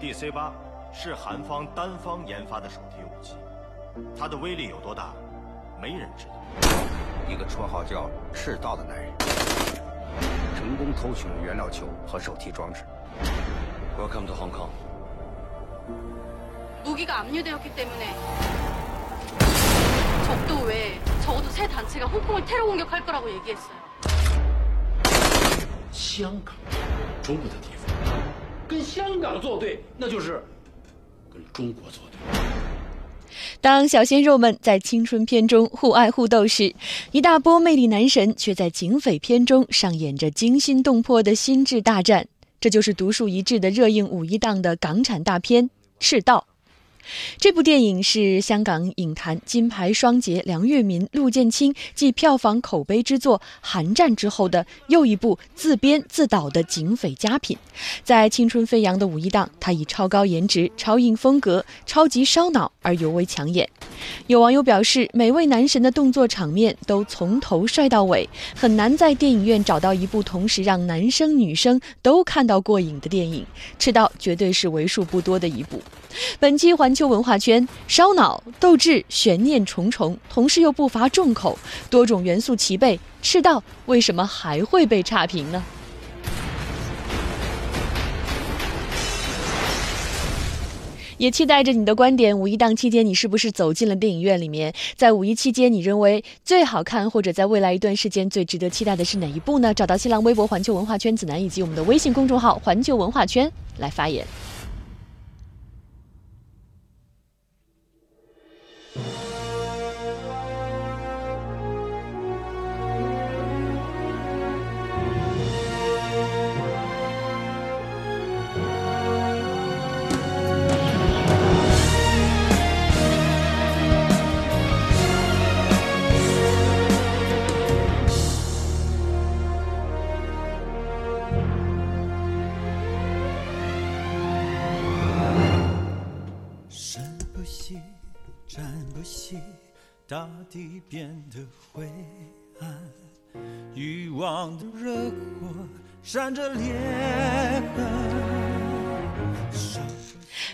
DC 八是韩方单方研发的手提武器，它的威力有多大，没人知道。一个绰号叫“赤道”的男人，成功偷取了原料球和手提装置。Welcome to Hong Kong。 무기가 압류되었기 때문에 적도 외에 적어도 세 단체가 홍콩을 테러 공격할 거라고 얘기했어요. 香港，中国的地方， 跟香港作对，那就是跟中国作对。当小鲜肉们在青春片中互爱互斗时，一大波魅力男神却在警匪片中上演着惊心动魄的心智大战。这就是独树一帜的热映五一档的港产大片《赤道》。这部电影是香港影坛金牌双杰梁月民、陆建清继票房口碑之作《寒战》之后的又一部自编自导的警匪佳品。在青春飞扬的五一档，他以超高颜值、超硬风格、超级烧脑而尤为抢眼。有网友表示，每位男神的动作场面都从头帅到尾，很难在电影院找到一部同时让男生女生都看到过瘾的电影。《赤道》绝对是为数不多的一部。本期环球文化圈烧脑、斗志、悬念重重，同时又不乏重口，多种元素齐备。赤道为什么还会被差评呢？也期待着你的观点。五一档期间，你是不是走进了电影院里面？在五一期间，你认为最好看或者在未来一段时间最值得期待的是哪一部呢？找到新浪微博“环球文化圈子南”以及我们的微信公众号“环球文化圈”来发言。大地变得灰暗，欲望的热火闪着裂痕。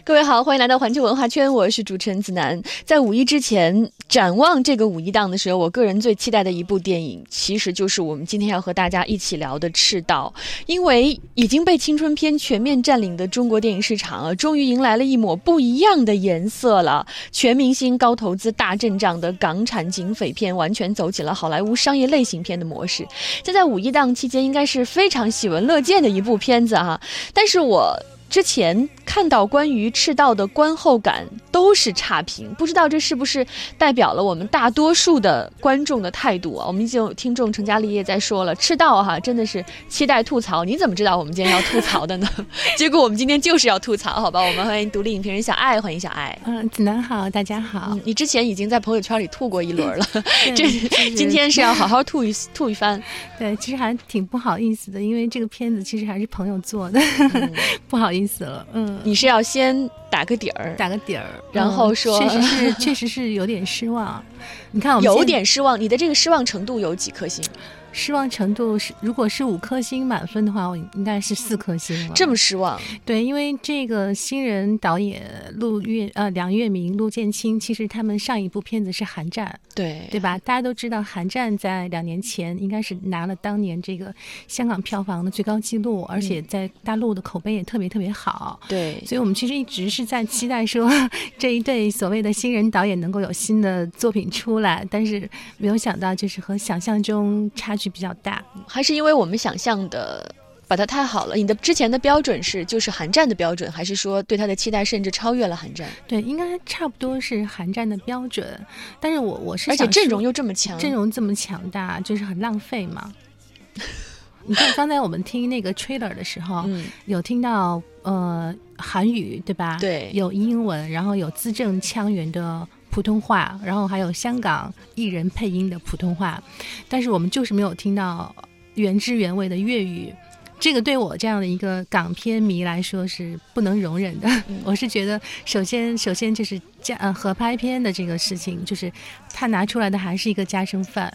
各位好，欢迎来到环球文化圈，我是主持人子楠。在五一之前，展望这个五一档的时候，我个人最期待的一部电影，其实就是我们今天要和大家一起聊的《赤道》，因为已经被青春片全面占领的中国电影市场啊，终于迎来了一抹不一样的颜色了。全明星、高投资、大阵仗的港产警匪片，完全走起了好莱坞商业类型片的模式。这在五一档期间，应该是非常喜闻乐见的一部片子哈、但是我。之前看到关于赤道的观后感都是差评，不知道这是不是代表了我们大多数的观众的态度啊？我们已经有听众成家立业在说了，赤道哈真的是期待吐槽。你怎么知道我们今天要吐槽的呢？结果我们今天就是要吐槽，好吧？我们欢迎独立影评人小爱，欢迎小爱。嗯，子楠好，大家好。嗯，你之前已经在朋友圈里吐过一轮了，这今天是要好好吐一吐一番。对，其实还挺不好意思的，因为这个片子其实还是朋友做的，不好意思了。嗯，你是要先打个底儿，打个底儿，然后嗯说确实是，确实是有点失望。你看，我们有点失望。你的这个失望程度有几颗星？失望程度是，如果是五颗星满分的话，我应该是四颗星了。这么失望？对，因为这个新人导演陆月呃梁月明、陆建清，其实他们上一部片子是《寒战》，对对吧？大家都知道，《寒战》在两年前应该是拿了当年这个香港票房的最高纪录，而且在大陆的口碑也特别特别好。对，所以我们其实一直是在期待说 这一对所谓的新人导演能够有新的作品出来，但是没有想到就是和想象中差距比较大。还是因为我们想象的把它太好了。你的之前的标准是就是寒战的标准，还是说对他的期待甚至超越了寒战？对，应该差不多是寒战的标准，但是我我是而且阵容又这么强，阵容这么强大，就是很浪费嘛。你看刚才我们听那个 trailer 的时候，嗯，有听到呃韩语对吧？对有英文，然后有字正腔圆的普通话，然后还有香港艺人配音的普通话，但是我们就是没有听到原汁原味的粤语。这个对我这样的一个港片迷来说是不能容忍的。我是觉得，首先，首先就是加呃合拍片的这个事情，就是他拿出来的还是一个加生饭，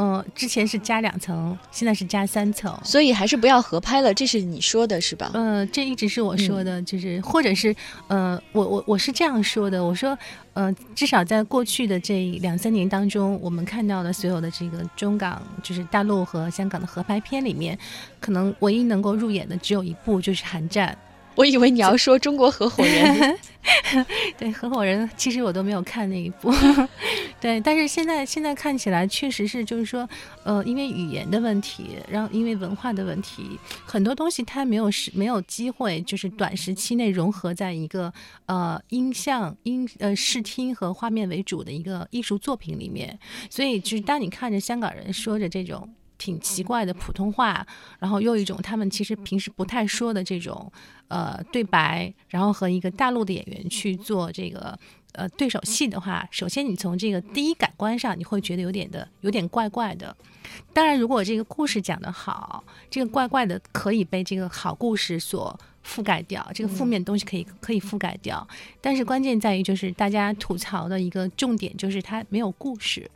嗯、之前是加两层，现在是加三层。所以还是不要合拍了，这是你说的是吧？呃，这一直是我说的，就是或者是呃，我我我是这样说的，我说呃，至少在过去的这两三年当中，我们看到的所有的这个中港，就是大陆和香港的合拍片里面，可能唯一能够入眼的只有一部，就是《寒战》。我以为你要说中国合伙人，对，合伙人其实我都没有看那一部，对，但是现在现在看起来确实是就是说，呃，因为语言的问题，然后因为文化的问题，很多东西它没有时没有机会，就是短时期内融合在一个呃音像音呃视听和画面为主的一个艺术作品里面，所以就是当你看着香港人说着这种。挺奇怪的普通话，然后又一种他们其实平时不太说的这种呃对白，然后和一个大陆的演员去做这个呃对手戏的话，首先你从这个第一感官上，你会觉得有点的有点怪怪的。当然，如果这个故事讲得好，这个怪怪的可以被这个好故事所覆盖掉，这个负面东西可以可以覆盖掉。但是关键在于，就是大家吐槽的一个重点就是它没有故事。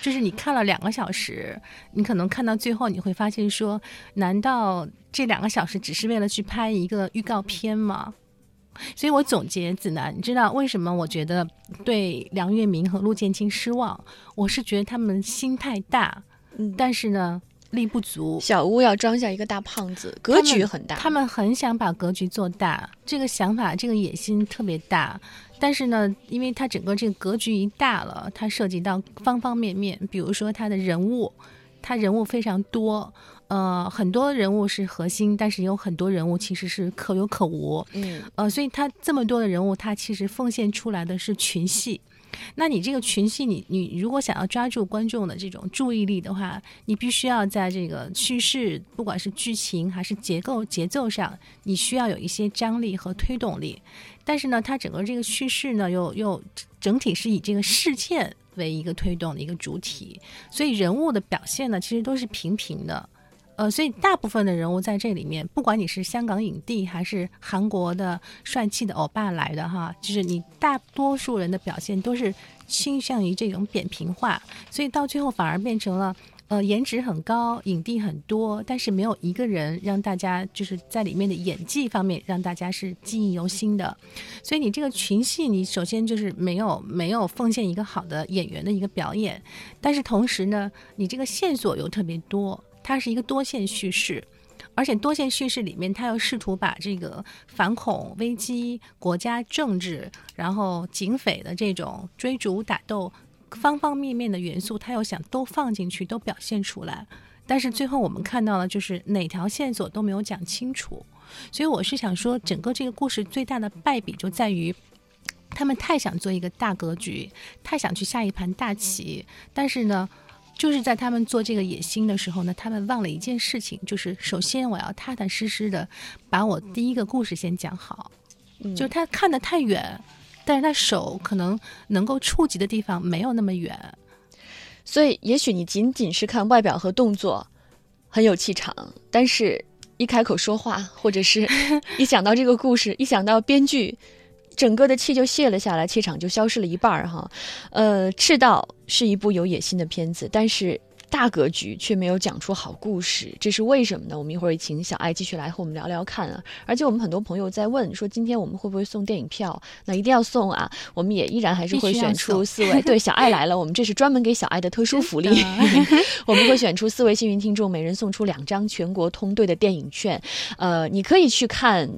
就是你看了两个小时，你可能看到最后，你会发现说，难道这两个小时只是为了去拍一个预告片吗？所以我总结子楠，你知道为什么我觉得对梁月明和陆建清失望？我是觉得他们心太大，嗯但是呢力不足。小屋要装下一个大胖子，格局很大。他们很想把格局做大，这个想法、这个野心特别大。但是呢，因为它整个这个格局一大了，它涉及到方方面面，比如说它的人物，它人物非常多，呃，很多人物是核心，但是有很多人物其实是可有可无，嗯，呃，所以它这么多的人物，它其实奉献出来的是群戏。那你这个群戏，你你如果想要抓住观众的这种注意力的话，你必须要在这个叙事，不管是剧情还是结构节奏上，你需要有一些张力和推动力。但是呢，它整个这个叙事呢，又又整体是以这个事件为一个推动的一个主体，所以人物的表现呢，其实都是平平的。呃，所以大部分的人物在这里面，不管你是香港影帝还是韩国的帅气的欧巴来的哈，就是你大多数人的表现都是倾向于这种扁平化，所以到最后反而变成了。呃，颜值很高，影帝很多，但是没有一个人让大家就是在里面的演技方面让大家是记忆犹新的。所以你这个群戏，你首先就是没有没有奉献一个好的演员的一个表演，但是同时呢，你这个线索又特别多，它是一个多线叙事。而且多线叙事里面，他又试图把这个反恐危机、国家政治，然后警匪的这种追逐打斗。方方面面的元素，他又想都放进去，都表现出来，但是最后我们看到了，就是哪条线索都没有讲清楚，所以我是想说，整个这个故事最大的败笔就在于，他们太想做一个大格局，太想去下一盘大棋，但是呢，就是在他们做这个野心的时候呢，他们忘了一件事情，就是首先我要踏踏实实的把我第一个故事先讲好，就是他看得太远。但是他手可能能够触及的地方没有那么远，所以也许你仅仅是看外表和动作很有气场，但是一开口说话，或者是 一想到这个故事，一想到编剧，整个的气就泄了下来，气场就消失了一半儿哈。呃，《赤道》是一部有野心的片子，但是。大格局却没有讲出好故事，这是为什么呢？我们一会儿也请小爱继续来和我们聊聊看啊。而且我们很多朋友在问说，今天我们会不会送电影票？那一定要送啊！我们也依然还是会选出四位。对，小爱来了，我们这是专门给小爱的特殊福利。我们会选出四位幸运听众，每人送出两张全国通兑的电影券。呃，你可以去看。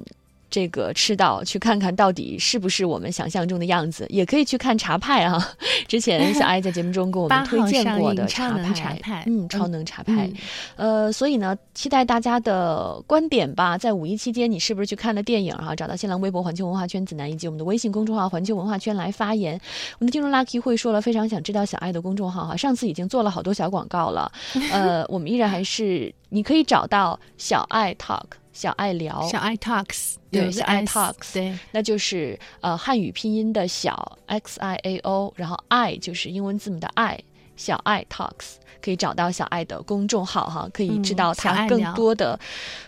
这个赤道去看看到底是不是我们想象中的样子，也可以去看茶派啊。之前小爱在节目中给我们推荐过的茶派，茶派。嗯，超能茶派。呃，所以呢，期待大家的观点吧。在五一期间，你是不是去看了电影啊？找到新浪微博环球文化圈子南以及我们的微信公众号环球文化圈来发言。我们的听众 Lucky 会说了，非常想知道小爱的公众号哈。上次已经做了好多小广告了，呃，我们依然还是你可以找到小爱 Talk。小爱聊，小爱 talks，对，小爱 talks，对，那就是呃汉语拼音的小 x i a o，然后爱就是英文字母的爱，小爱 Talks，可以找到小爱的公众号哈，可以知道他更多的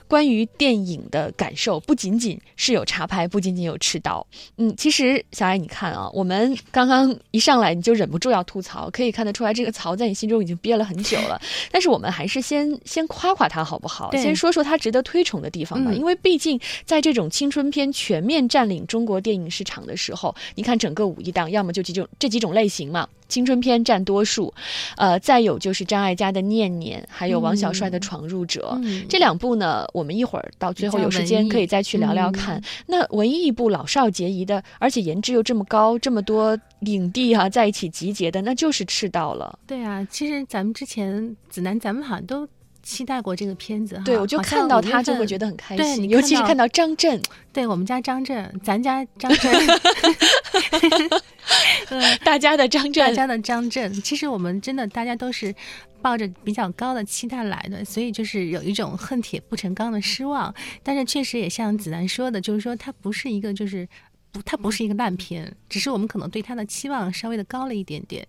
关于电影的感受，不仅仅是有茶拍，不仅仅有吃刀。嗯，其实小艾，你看啊，我们刚刚一上来你就忍不住要吐槽，可以看得出来这个槽在你心中已经憋了很久了。但是我们还是先先夸夸他好不好？先说说他值得推崇的地方吧，嗯因为毕竟在这种青春片全面占领中国电影市场的时候，你看整个五一档，要么就几种这几种类型嘛，青春片占多数，呃，再有就是张艾嘉的《念念》，还有王小帅的《闯入者》嗯这两部呢，我们一会儿到最后有时间可以再去聊聊看。嗯那文艺一部老少皆宜的，而且颜值又这么高，这么多影帝哈、在一起集结的，那就是赤道了。对啊，其实咱们之前子楠，咱们好像都期待过这个片子哈。对，我就看到他就会觉得很开心，尤其是看到张震，对我们家张震，咱家张震，嗯，大家的张震大，家的张震，其实我们真的大家都是抱着比较高的期待来的，所以就是有一种恨铁不成钢的失望。但是确实也像子楠说的，就是说它不是一个就是。不，它不是一个烂片，只是我们可能对它的期望稍微的高了一点点，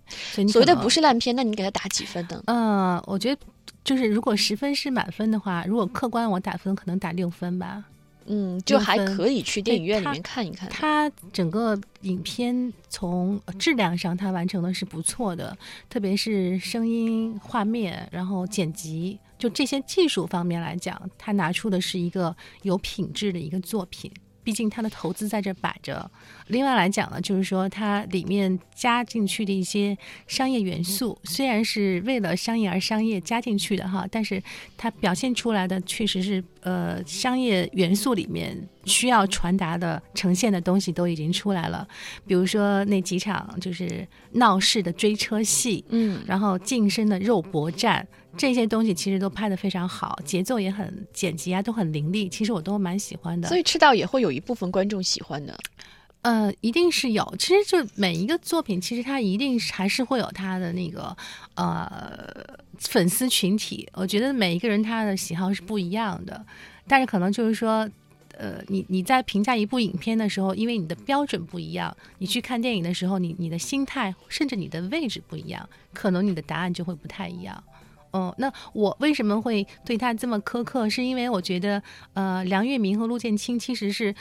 所谓的不是烂片，那你给他打几分呢？呃，我觉得就是如果十分是满分的话，如果客观我打分可能打六分吧。嗯，就还可以去电影院里面看一看。它整个影片从质量上，它完成的是不错的，特别是声音、画面，然后剪辑，就这些技术方面来讲，它拿出的是一个有品质的一个作品。毕竟它的投资在这摆着。另外来讲呢，就是说它里面加进去的一些商业元素，虽然是为了商业而商业加进去的哈，但是它表现出来的确实是呃商业元素里面需要传达的、呈现的东西都已经出来了。比如说那几场就是闹市的追车戏，嗯，然后近身的肉搏战。这些东西其实都拍得非常好，节奏也很剪辑啊，都很凌厉。其实我都蛮喜欢的。所以赤道也会有一部分观众喜欢的。呃，一定是有。其实就每一个作品，其实它一定是还是会有它的那个呃粉丝群体。我觉得每一个人他的喜好是不一样的，但是可能就是说。呃，你你在评价一部影片的时候，因为你的标准不一样，你去看电影的时候，你你的心态甚至你的位置不一样，可能你的答案就会不太一样。嗯，那我为什么会对他这么苛刻？是因为我觉得，呃，梁月明和陆建清其实是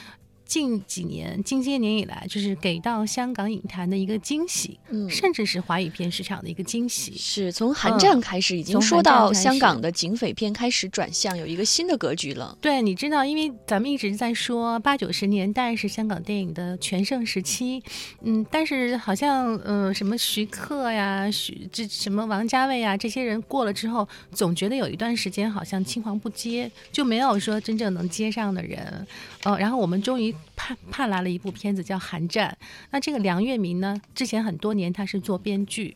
近几年、近些年以来，就是给到香港影坛的一个惊喜，嗯甚至是华语片市场的一个惊喜。是从韩战开始，已经从说到香港的警匪片开始转向，有一个新的格局了。对，你知道，因为咱们一直在说八九十年代是香港电影的全盛时期，嗯，但是好像呃什么徐克呀、徐这什么王家卫啊这些人过了之后，总觉得有一段时间好像青黄不接，就没有说真正能接上的人。呃，然后我们终于盼盼来了一部片子叫《寒战》，那这个梁月明呢，之前很多年他是做编剧，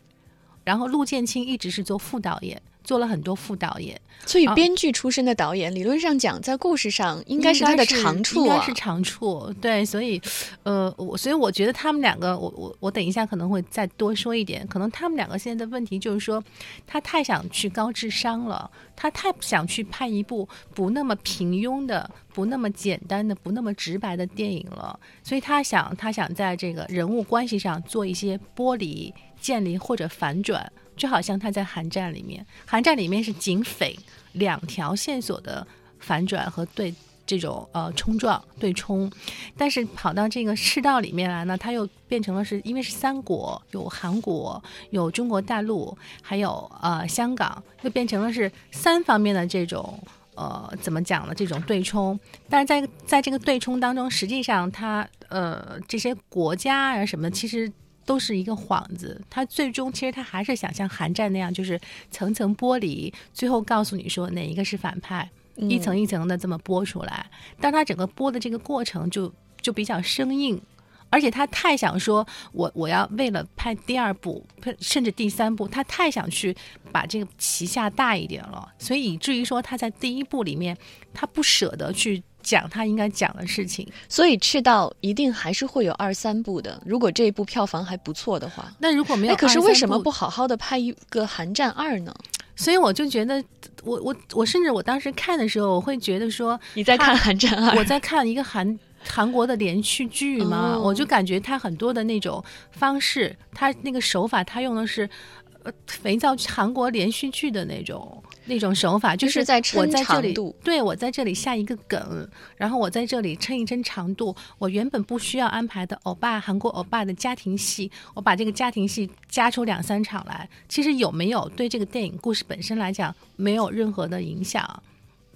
然后陆建清一直是做副导演。做了很多副导演，所以啊编剧出身的导演，理论上讲，在故事上应该是他的长处啊应该是。长处。对，所以，呃，我所以我觉得他们两个，我我我等一下可能会再多说一点。可能他们两个现在的问题就是说，他太想去高智商了，他太想去拍一部不那么平庸的、不那么简单的、不那么直白的电影了。所以他想，他想在这个人物关系上做一些剥离、建立或者反转。就好像他在《寒战》里面，《寒战》里面是警匪两条线索的反转和对这种呃冲撞对冲，但是跑到这个赤道里面来呢，它又变成了是因为是三国，有韩国，有中国大陆，还有呃香港，又变成了是三方面的这种。呃，怎么讲呢？这种对冲，但是在在这个对冲当中，实际上它呃这些国家啊什么，其实都是一个幌子。他最终其实他还是想像寒战那样，就是层层剥离，最后告诉你说哪一个是反派，一层一层的这么剥出来。但他整个剥的这个过程就就比较生硬。而且他太想说，我我要为了拍第二部，甚至第三部，他太想去把这个旗下大一点了，所以以至于说他在第一部里面，他不舍得去讲他应该讲的事情。所以赤道一定还是会有二三部的。如果这一部票房还不错的话，那如果没有哎，可是为什么不好好的拍一个《寒战二》呢？所以我就觉得，我我我甚至我当时看的时候，我会觉得说，你在看《寒战二》？我在看一个韩韩国的连续剧嘛，哦我就感觉他很多的那种方式，他那个手法，他用的是。呃肥皂韩国连续剧的那种那种手法，就就是在撑我在这里长度，对我在这里下一个梗，然后我在这里撑一撑长度。我原本不需要安排的欧巴韩国欧巴的家庭戏，我把这个家庭戏加出两三场来，其实有没有对这个电影故事本身来讲没有任何的影响？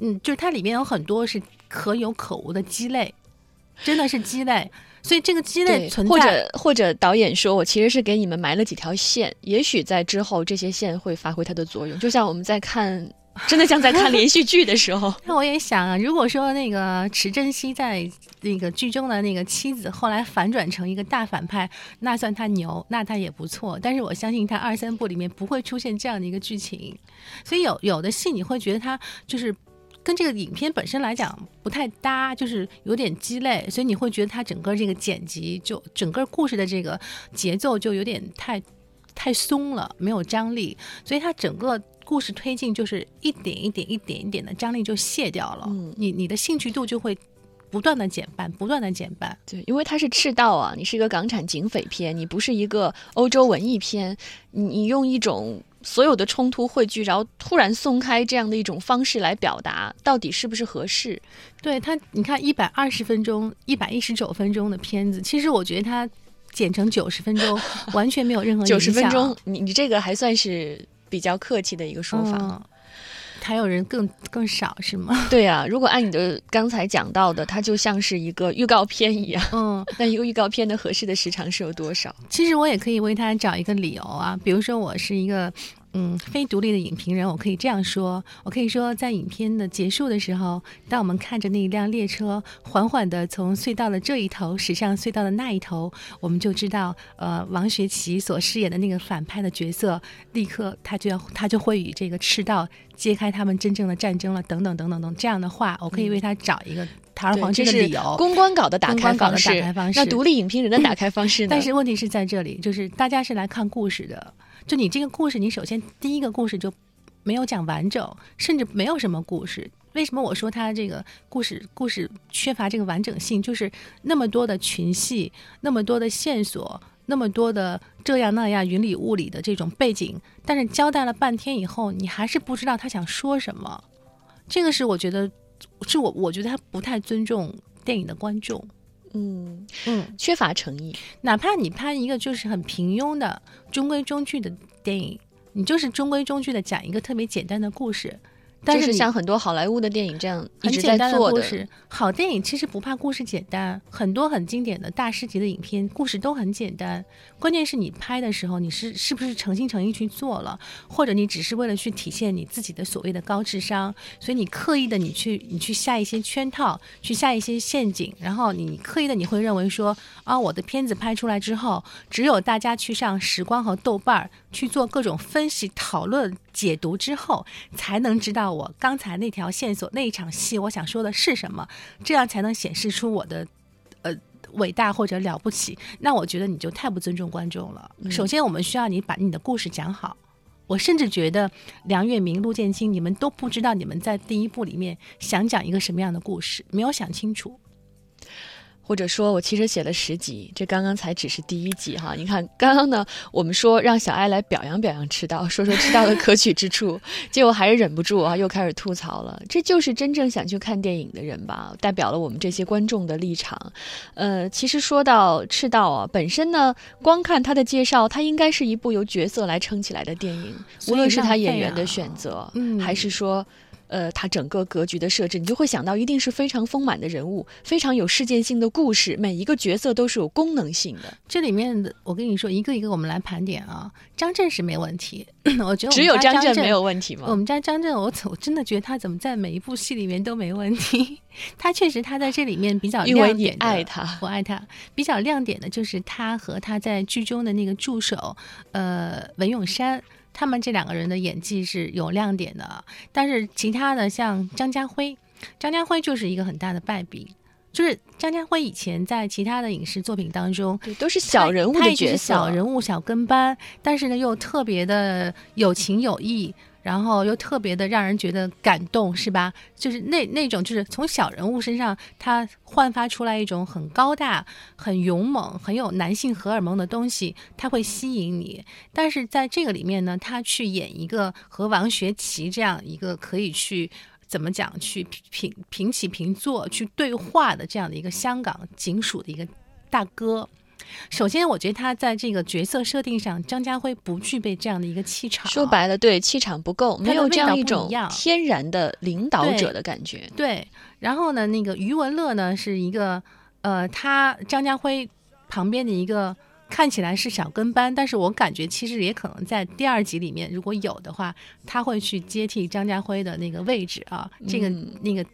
嗯，就是它里面有很多是可有可无的鸡肋，真的是鸡肋。所以这个鸡肋，或存在，者或者导演说，我其实是给你们埋了几条线，也许在之后这些线会发挥它的作用，就像我们在看，真的像在看连续剧的时候，那我也想啊，如果说那个池珍熙在那个剧中的那个妻子后来反转成一个大反派，那算他牛，那他也不错。但是我相信他二三部里面不会出现这样的一个剧情，所以有有的戏你会觉得他就是。跟这个影片本身来讲不太搭，就是有点鸡肋，所以你会觉得它整个这个剪辑就整个故事的这个节奏就有点太太松了，没有张力，所以它整个故事推进就是一点一点一点一点的张力就卸掉了，嗯你你的兴趣度就会不断的减半，不断的减半。对，因为它是赤道啊，你是一个港产警匪片，你不是一个欧洲文艺片，你你用一种所有的冲突汇聚，然后突然松开这样的一种方式来表达，到底是不是合适？对他，你看一百二十分钟、一百一十九分钟的片子，其实我觉得它剪成九十分钟，完全没有任何影响九十分钟，你你这个还算是比较客气的一个说法。嗯还有人更更少是吗？对啊，如果按你的刚才讲到的，它就像是一个预告片一样。嗯，那一个预告片的合适的时长是有多少？其实我也可以为他找一个理由啊，比如说我是一个嗯非独立的影评人，我可以这样说，我可以说在影片的结束的时候，当我们看着那一辆列车缓缓地从隧道的这一头驶向隧道的那一头，我们就知道，呃，王学圻所饰演的那个反派的角色，立刻他就要 他就会与这个赤道揭开他们真正的战争了，等等等等等这样的话，我可以为他找一个堂而皇之的理由。公关稿的。打开方式那独立影评人的打开方式呢？但是问题是在这里，就是大家是来看故事的，就你这个故事，你首先第一个故事就没有讲完整，甚至没有什么故事。为什么我说他这个故事故事缺乏这个完整性？就是那么多的群戏，那么多的线索，那么多的这样那样云里雾里的这种背景，但是交代了半天以后，你还是不知道他想说什么。这个是我觉得，是我我觉得他不太尊重电影的观众。嗯，嗯，缺乏诚意。哪怕你拍一个就是很平庸的中规中矩的电影，你就是中规中矩的讲一个特别简单的故事，但是是像很多好莱坞的电影这样一直在很简单的。故事。好电影其实不怕故事简单，很多很经典的大师级的影片，故事都很简单。关键是你拍的时候，你是是不是诚心诚意去做了，或者你只是为了去体现你自己的所谓的高智商，所以你刻意的你去你去下一些圈套，去下一些陷阱，然后你刻意的你会认为说啊，我的片子拍出来之后，只有大家去上时光和豆瓣儿去做各种分析、讨论、解读之后，才能知道我刚才那条线索、那一场戏我想说的是什么，这样才能显示出我的呃伟大或者了不起。那我觉得你就太不尊重观众了。首先，我们需要你把你的故事讲好。我甚至觉得梁月明、陆建清，你们都不知道你们在第一部里面想讲一个什么样的故事，没有想清楚。或者说我其实写了十集，这刚刚才只是第一集哈。你看，刚刚呢，我们说让小爱来表扬表扬赤道，说说赤道的可取之处，结果还是忍不住啊，又开始吐槽了。这就是真正想去看电影的人吧，代表了我们这些观众的立场。呃，其实说到赤道啊，本身呢，光看它的介绍，它应该是一部由角色来撑起来的电影，无论是他演员的啊选择，嗯还是说。呃，他整个格局的设置，你就会想到一定是非常丰满的人物，非常有事件性的故事，每一个角色都是有功能性的。这里面的，我跟你说，一个一个我们来盘点啊。张震是没问题，我觉得我只有张张震没有问题吗？我们家张震，我我真的觉得他怎么在每一部戏里面都没问题。他确实他在这里面比较因为你亮点的爱他我爱他。比较亮点的就是他和他在剧中的那个助手，呃，文咏珊。他们这两个人的演技是有亮点的，但是其他的像张家辉，张家辉就是一个很大的败笔。就是张家辉以前在其他的影视作品当中，对，都是小人物的角色，小人物、小跟班，但是呢又特别的有情有义，然后又特别的让人觉得感动，是吧？就是那那种，就是从小人物身上，他焕发出来一种很高大、很勇猛、很有男性荷尔蒙的东西，他会吸引你。但是在这个里面呢，他去演一个和王学圻这样一个可以去。怎么讲？去平平起平坐去对话的这样的一个香港警署的一个大哥。首先，我觉得他在这个角色设定上，张家辉不具备这样的一个气场。说白了，对气场不够，没有这样一种天然的领导者的感觉。对。然后呢，那个余文乐呢，是一个呃，他张家辉旁边的一个。看起来是小跟班，但是我感觉其实也可能在第二集里面，如果有的话，他会去接替张家辉的那个位置啊。这个那个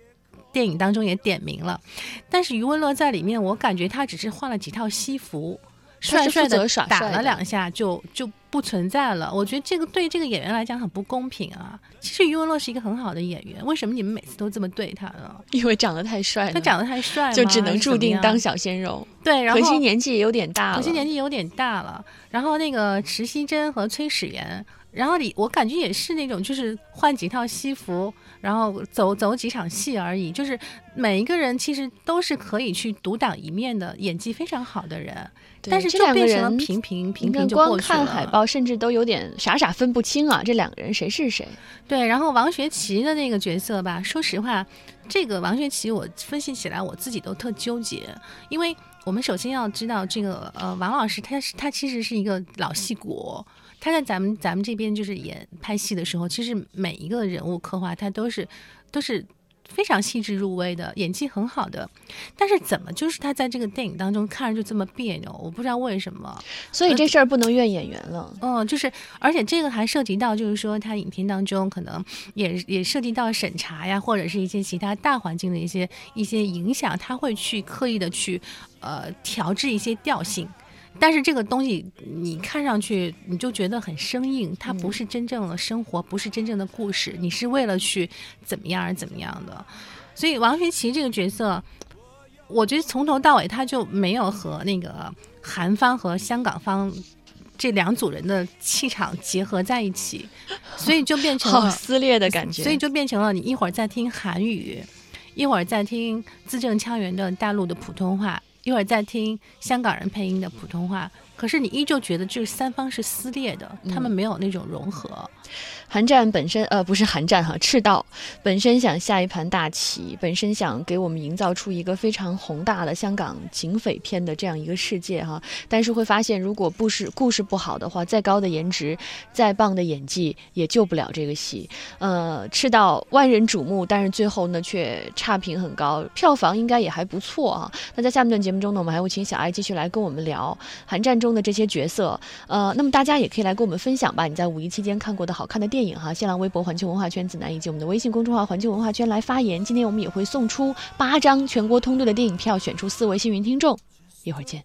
电影当中也点名了，但是余文乐在里面，我感觉他只是换了几套西服。帅帅的打了两下就就不存在了，我觉得这个对这个演员来讲很不公平啊。其实余文乐是一个很好的演员，为什么你们每次都这么对他呢？因为长得太帅了。他长得太帅，就只能注定当小鲜肉。对，然后可惜年纪也有点大了。可惜年纪有点大了。然后那个池熙珍和崔始源，然后你我感觉也是那种，就是换几套西服，然后走走几场戏而已。就是每一个人其实都是可以去独当一面的，演技非常好的人。但是这两个人平平平平就光看海报，甚至都有点傻傻分不清啊！这两个人谁是谁？对，然后王学圻的那个角色吧，说实话，这个王学圻我分析起来我自己都特纠结，因为我们首先要知道这个呃王老师他是他其实是一个老戏骨，他在咱们咱们这边就是演拍戏的时候，其实每一个人物刻画他都是都是。非常细致入微的演技很好的，但是怎么就是他在这个电影当中看着就这么别扭？我不知道为什么。所以这事儿不能怨演员了。嗯，就是而且这个还涉及到，就是说他影片当中可能也也涉及到审查呀，或者是一些其他大环境的一些一些影响，他会去刻意的去呃调制一些调性。但是这个东西你看上去你就觉得很生硬，它不是真正的生活，不是真正的故事，你是为了去怎么样而怎么样的。所以王学圻这个角色，我觉得从头到尾他就没有和那个韩方和香港方这两组人的气场结合在一起，所以就变成了撕裂的感觉。所以就变成了你一会儿在听韩语，一会儿在听字正腔圆的大陆的普通话。一会儿再听香港人配音的普通话，可是你依旧觉得这三方是撕裂的，他们没有那种融合。韩战本身，呃，不是韩战哈，赤道本身想下一盘大棋，本身想给我们营造出一个非常宏大的香港警匪片的这样一个世界哈，但是会发现，如果不是故事不好的话，再高的颜值，再棒的演技也救不了这个戏。呃，赤道万人瞩目，但是最后呢却差评很高，票房应该也还不错啊。那在下面段节目中呢，我们还会请小艾继续来跟我们聊韩战中中的这些角色，呃，那么大家也可以来跟我们分享吧。你在五一期间看过的好看的电影，哈，新浪微博环球文化圈子南，以及我们的微信公众号环球文化圈来发言。今天我们也会送出八张全国通兑的电影票，选出四位幸运听众。一会儿见。